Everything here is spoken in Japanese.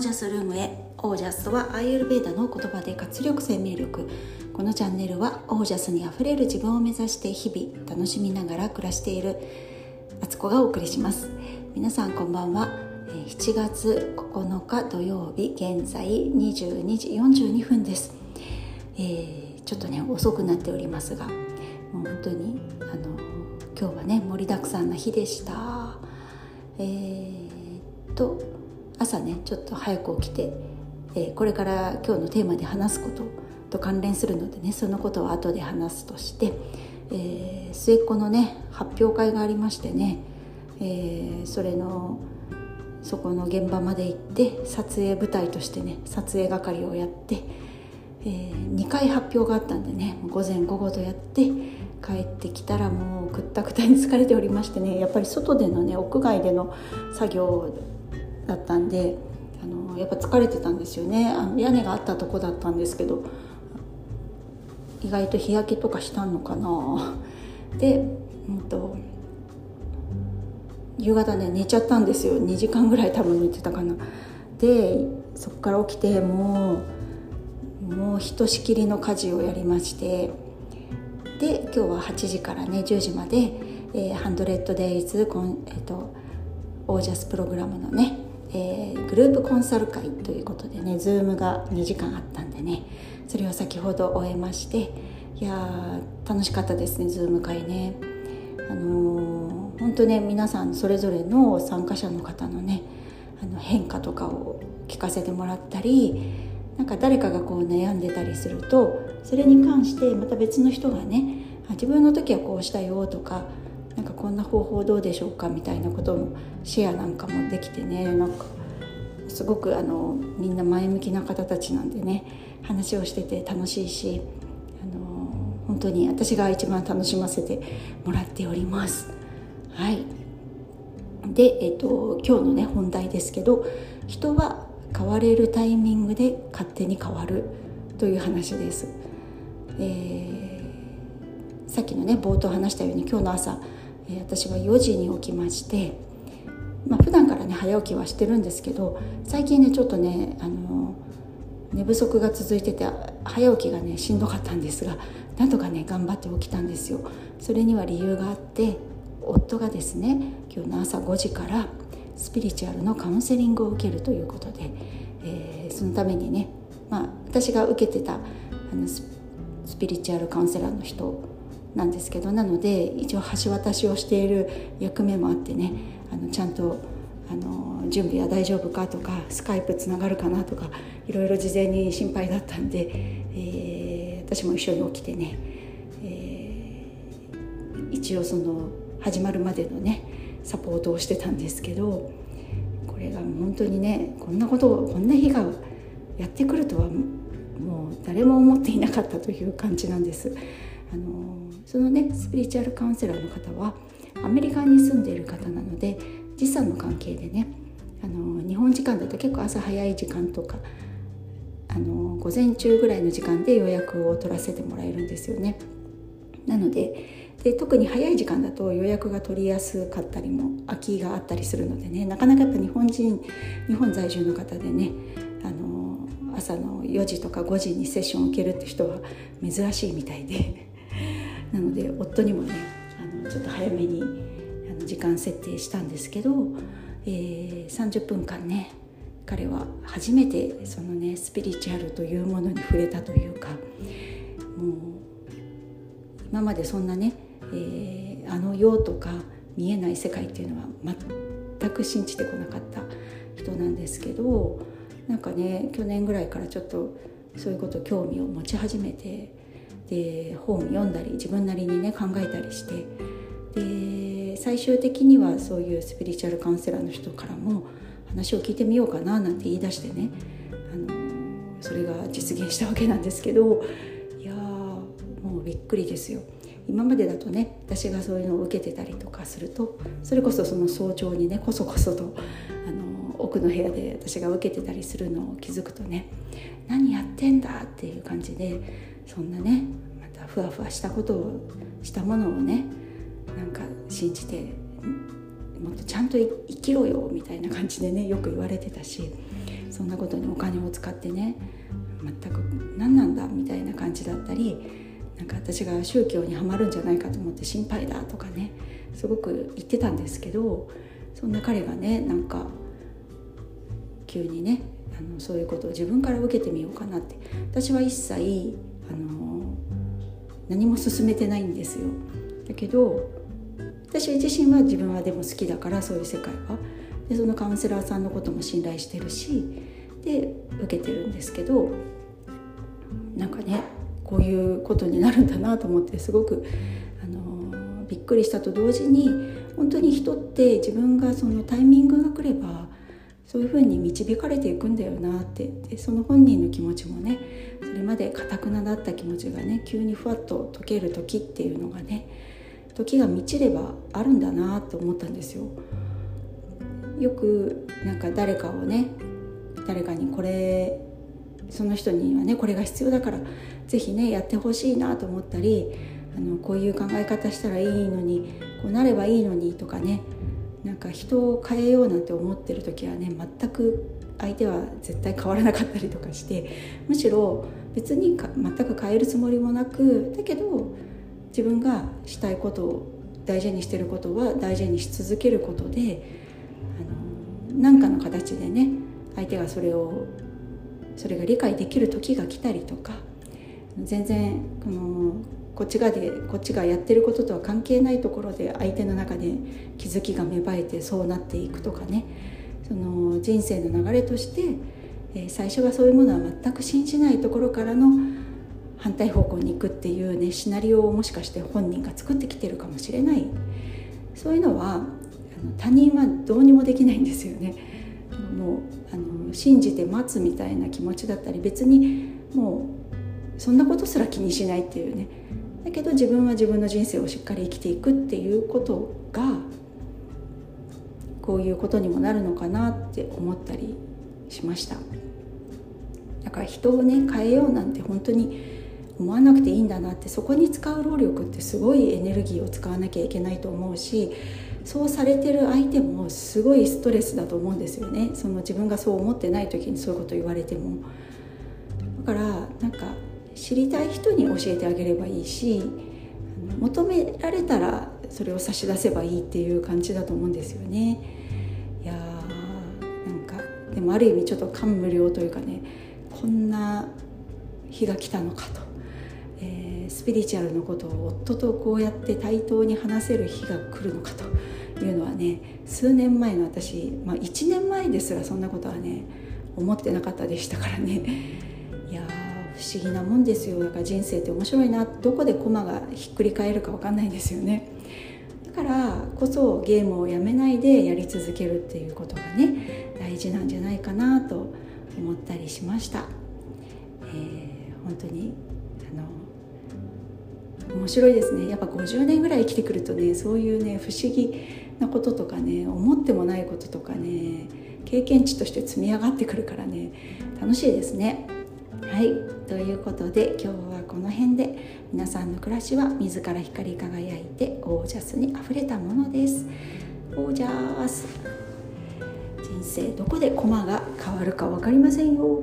ージャスルームへオージャスとはアイユルベーダの言葉で活力生命力。このチャンネルはオージャスにあふれる自分を目指して日々楽しみながら暮らしている。あつこがお送りします。皆さんこんばんは。7月9日土曜日現在22時42分です、えー、ちょっとね遅くなっておりますがもう本当にあの今日はね盛りだくさんな日でした。えー、と朝ねちょっと早く起きて、えー、これから今日のテーマで話すことと関連するのでねそのことを後で話すとして、えー、末っ子のね発表会がありましてね、えー、それのそこの現場まで行って撮影舞台としてね撮影係をやって、えー、2回発表があったんでね午前午後とやって帰ってきたらもうくったくたに疲れておりましてねやっぱり外でのね屋外での作業だったんであのやっぱ疲れてたんですよね。あの屋根があったとこだったんですけど意外と日焼けとかしたのかな。で、うんと、夕方ね寝ちゃったんですよ。2時間ぐらい多分寝てたかな。でそこから起きてもうもうひとしきりの家事をやりましてで今日は8時からね10時まで、えー、100 days、えーと、オージャスプログラムのねえー、グループコンサル会ということでね Zoom が2時間あったんでねそれを先ほど終えましていや楽しかったですね Zoom 会ね。あのー、本当ね皆さんそれぞれの参加者の方のねあの変化とかを聞かせてもらったりなんか誰かがこう悩んでたりするとそれに関してまた別の人がね自分の時はこうしたよとかこんな方法どうでしょうかみたいなこともシェアなんかもできてねなんかすごくあのみんな前向きな方たちなんでね話をしてて楽しいしあの本当に私が一番楽しませてもらっております。はいで、えっと、今日のね本題ですけど人は変われるタイミングで勝手に変わるという話です。えー、さっきのね冒頭話したように今日の朝私は4時に起きまして、まあ普段からね早起きはしてるんですけど最近ねちょっとねあの寝不足が続いてて早起きがねしんどかったんですがなんとかね頑張って起きたんですよ。それには理由があって夫がですね今日の朝5時からスピリチュアルのカウンセリングを受けるということで、えー、そのためにね、まあ、私が受けてたあのスピリチュアルカウンセラーの人なんですけどなので一応橋渡しをしている役目もあってねあのちゃんとあの準備は大丈夫かとかスカイプつながるかなとかいろいろ事前に心配だったんで、えー、私も一緒に起きてね、えー、一応その始まるまでのねサポートをしてたんですけどこれが本当にねこんなことをこんな日がやってくるとはもう誰も思っていなかったという感じなんです。あのそのねスピリチュアルカウンセラーの方はアメリカに住んでいる方なので時差の関係でねあの日本時間だと結構朝早い時間とかあの午前中ぐらいの時間で予約を取らせてもらえるんですよね。なのでで特に早い時間だと予約が取りやすかったりも空きがあったりするのでねなかなかやっぱ日本人日本在住の方でねあの朝の4時とか5時にセッションを受けるって人は珍しいみたいでなので夫にもねあのちょっと早めにあの時間設定したんですけど、えー、30分間ね彼は初めてそのねスピリチュアルというものに触れたというかもう今までそんなね、えー、あの世とか見えない世界っていうのは全く信じてこなかった人なんですけどなんかね去年ぐらいからちょっとそういうこと興味を持ち始めてで本読んだり自分なりにね考えたりして。で最終的にはそういうスピリチュアルカウンセラーの人からも話を聞いてみようかななんて言い出してね。あのそれが実現したわけなんですけど。いやもうびっくりですよ。今までだとね私がそういうのを受けてたりとかするとそれこそその早朝にねこそこそとあの奥の部屋で私が受けてたりするのを気づくとね何やってんだっていう感じでそんなねまたふわふわしたことをしたものをねなんか信じてもっとちゃんと生きろよみたいな感じでねよく言われてたしそんなことにお金を使ってね全く何なんだみたいな感じだったりなんか私が宗教にはまるんじゃないかと思って心配だとかねすごく言ってたんですけどそんな彼がねなんか急にねあのそういうことを自分から受けてみようかなって私は一切あの何も進めてないんですよ。だけど私自身は自分はでも好きだからそういう世界は。でそのカウンセラーさんのことも信頼してるしで受けてるんですけどなんかねこういうことになるんだなと思ってすごくあのびっくりしたと同時に本当に人って自分がそのタイミングが来ればそういうふうに導かれていくんだよなってでその本人の気持ちもねそれまでかたくなだった気持ちがね急にふわっと解ける時っていうのがね時が満ちればあるんだなと思ったんですよ。よくなんか誰かをね誰かにこれその人にはねこれが必要だから是非ねやってほしいなと思ったりあのこういう考え方したらいいのにこうなればいいのにとかねなんか人を変えようなんて思ってる時はね全く相手は絶対変わらなかったりとかしてむしろ別に全く変えるつもりもなくだけど自分がしたいことを大事にしてることは大事にし続けることで何かの形でね相手がそれをそれが理解できる時が来たりとか全然このこっちがでこっちがやってることとは関係ないところで相手の中で気づきが芽生えてそうなっていくとかね。その人生の流れとして、え、最初はそういうものは全く信じないところからの反対方向に行くっていうねシナリオをもしかして本人が作ってきてるかもしれない。そういうのはあの他人はどうにもできないんですよね。もうあの信じて待つみたいな気持ちだったり別にもうそんなことすら気にしないっていうね。だけど自分は自分の人生をしっかり生きていくっていうことがこういうことにもなるのかなって思ったりしました。だから人をね変えようなんて本当に思わなくていいんだなってそこに使う労力ってすごいエネルギーを使わなきゃいけないと思うしそうされてる相手もすごいストレスだと思うんですよね。その自分がそう思ってない時にそういうこと言われても。だからなんか知りたい人に教えてあげればいいし求められたらそれを差し出せばいいっていう感じだと思うんですよね。いやーなんかでもある意味ちょっと感無量というかねこんな日が来たのかと。えー、スピリチュアルのことを夫とこうやって対等に話せる日が来るのかというのはね数年前の私、まあ、1年前ですらそんなことはね思ってなかったでしたからね。いや不思議なもんですよ。だから人生って面白いな。どこで駒がひっくり返るか分かんないですよね。だからこそゲームをやめないでやり続けるっていうことがね大事なんじゃないかなと思ったりしました、えー、本当にあの面白いですね。やっぱ50年ぐらい生きてくるとねそういうね不思議なこととかね思ってもないこととかね経験値として積み上がってくるからね楽しいですね。はいということで今日はこの辺で皆さんの暮らしは自ら光り輝いてオージャスにあふれたものです。オージャス人生どこで駒が変わるか分かりませんよ。